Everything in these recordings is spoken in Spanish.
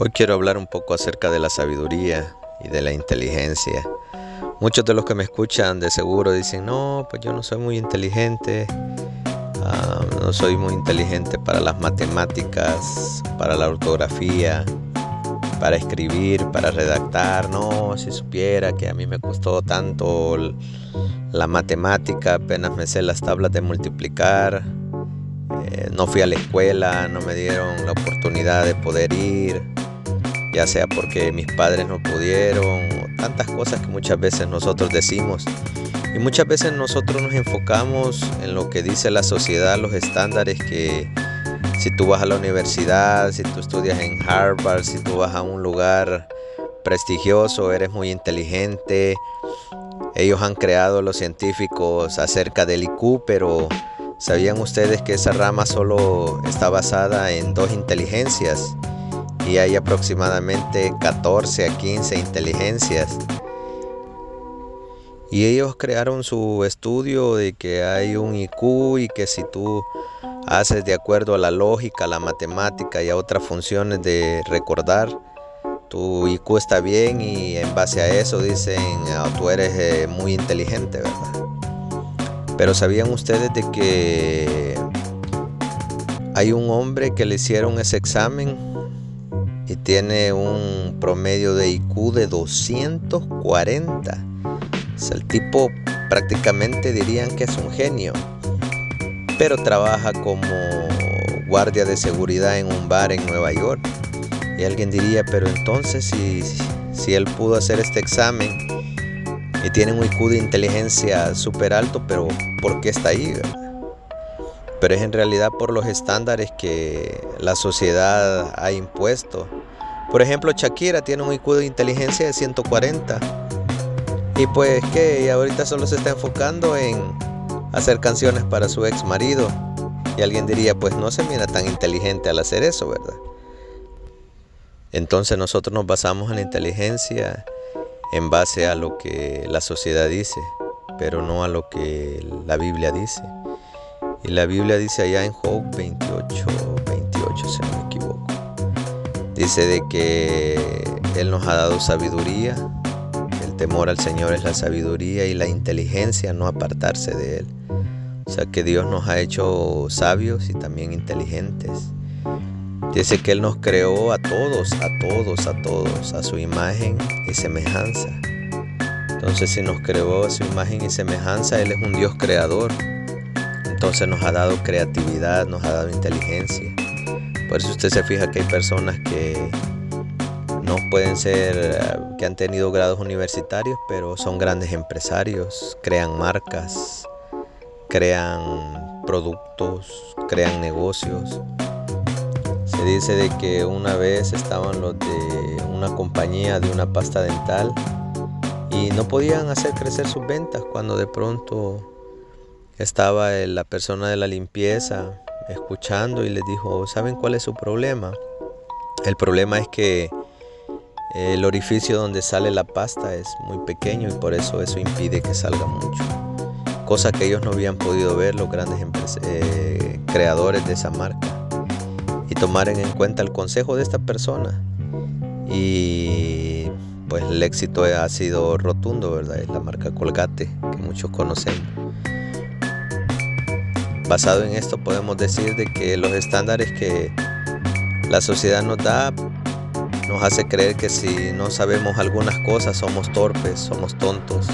Hoy quiero hablar un poco acerca de la sabiduría y de la inteligencia. Muchos de los que me escuchan de seguro dicen, no, pues yo no soy muy inteligente, ah, no soy muy inteligente para las matemáticas, para la ortografía, para escribir, para redactar. No, si supiera que a mí me costó tanto la matemática, apenas me sé las tablas de multiplicar, eh, no fui a la escuela, no me dieron la oportunidad de poder ir ya sea porque mis padres no pudieron, tantas cosas que muchas veces nosotros decimos. Y muchas veces nosotros nos enfocamos en lo que dice la sociedad, los estándares que si tú vas a la universidad, si tú estudias en Harvard, si tú vas a un lugar prestigioso, eres muy inteligente. Ellos han creado los científicos acerca del IQ, pero ¿sabían ustedes que esa rama solo está basada en dos inteligencias? Y hay aproximadamente 14 a 15 inteligencias. Y ellos crearon su estudio de que hay un IQ y que si tú haces de acuerdo a la lógica, la matemática y a otras funciones de recordar, tu IQ está bien y en base a eso dicen, ah, tú eres eh, muy inteligente, ¿verdad? Pero ¿sabían ustedes de que hay un hombre que le hicieron ese examen y tiene un promedio de IQ de 240. el tipo prácticamente dirían que es un genio, pero trabaja como guardia de seguridad en un bar en Nueva York. Y alguien diría, pero entonces si, si él pudo hacer este examen y tiene un IQ de inteligencia súper alto, pero ¿por qué está ahí? Pero es en realidad por los estándares que la sociedad ha impuesto por ejemplo, Shakira tiene un IQ de inteligencia de 140. Y pues que ahorita solo se está enfocando en hacer canciones para su ex marido. Y alguien diría, pues no se mira tan inteligente al hacer eso, ¿verdad? Entonces nosotros nos basamos en la inteligencia en base a lo que la sociedad dice, pero no a lo que la Biblia dice. Y la Biblia dice allá en Job 28, 28, Dice de que Él nos ha dado sabiduría, el temor al Señor es la sabiduría y la inteligencia no apartarse de Él. O sea que Dios nos ha hecho sabios y también inteligentes. Dice que Él nos creó a todos, a todos, a todos, a su imagen y semejanza. Entonces si nos creó a su imagen y semejanza, Él es un Dios creador. Entonces nos ha dado creatividad, nos ha dado inteligencia. Por eso usted se fija que hay personas que no pueden ser, que han tenido grados universitarios, pero son grandes empresarios, crean marcas, crean productos, crean negocios. Se dice de que una vez estaban los de una compañía de una pasta dental y no podían hacer crecer sus ventas cuando de pronto estaba la persona de la limpieza escuchando y les dijo, ¿saben cuál es su problema? El problema es que el orificio donde sale la pasta es muy pequeño y por eso eso impide que salga mucho. Cosa que ellos no habían podido ver los grandes eh, creadores de esa marca. Y tomaren en cuenta el consejo de esta persona. Y pues el éxito ha sido rotundo, ¿verdad? Es la marca Colgate que muchos conocemos. Basado en esto podemos decir de que los estándares que la sociedad nos da nos hace creer que si no sabemos algunas cosas somos torpes, somos tontos.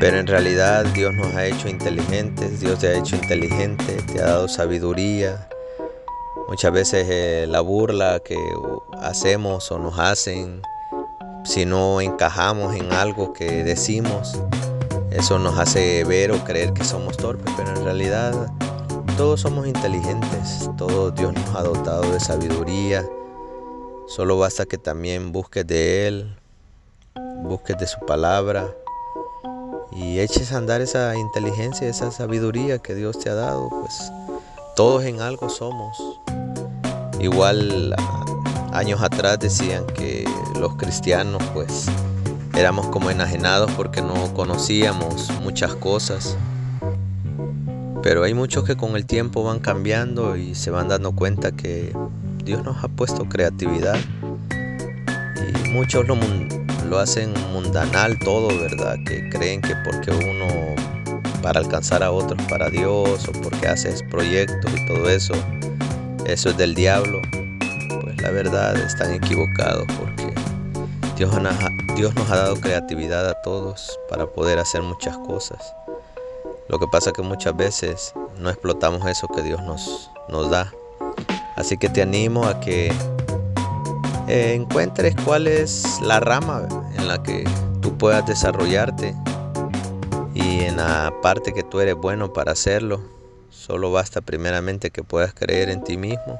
Pero en realidad Dios nos ha hecho inteligentes, Dios te ha hecho inteligente, te ha dado sabiduría. Muchas veces eh, la burla que hacemos o nos hacen, si no encajamos en algo que decimos, eso nos hace ver o creer que somos torpes, pero en realidad todos somos inteligentes, todo Dios nos ha dotado de sabiduría. Solo basta que también busques de Él, busques de su palabra y eches a andar esa inteligencia, esa sabiduría que Dios te ha dado, pues todos en algo somos. Igual años atrás decían que los cristianos pues éramos como enajenados porque no conocíamos muchas cosas. Pero hay muchos que con el tiempo van cambiando y se van dando cuenta que Dios nos ha puesto creatividad y muchos lo, lo hacen mundanal todo, ¿verdad? Que creen que porque uno para alcanzar a otros para Dios o porque haces proyectos y todo eso, eso es del diablo. Pues la verdad están equivocados porque Dios, nos ha dado creatividad a todos para poder hacer muchas cosas. Lo que pasa es que muchas veces no explotamos eso que Dios nos, nos da. Así que te animo a que eh, encuentres cuál es la rama en la que tú puedas desarrollarte y en la parte que tú eres bueno para hacerlo. Solo basta primeramente que puedas creer en ti mismo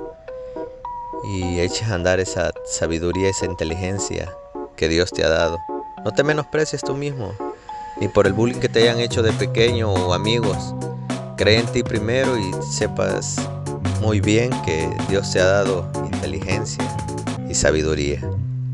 y eches a andar esa sabiduría, esa inteligencia que Dios te ha dado. No te menosprecies tú mismo, ni por el bullying que te hayan hecho de pequeño o amigos. Cree en ti primero y sepas muy bien que Dios te ha dado inteligencia y sabiduría.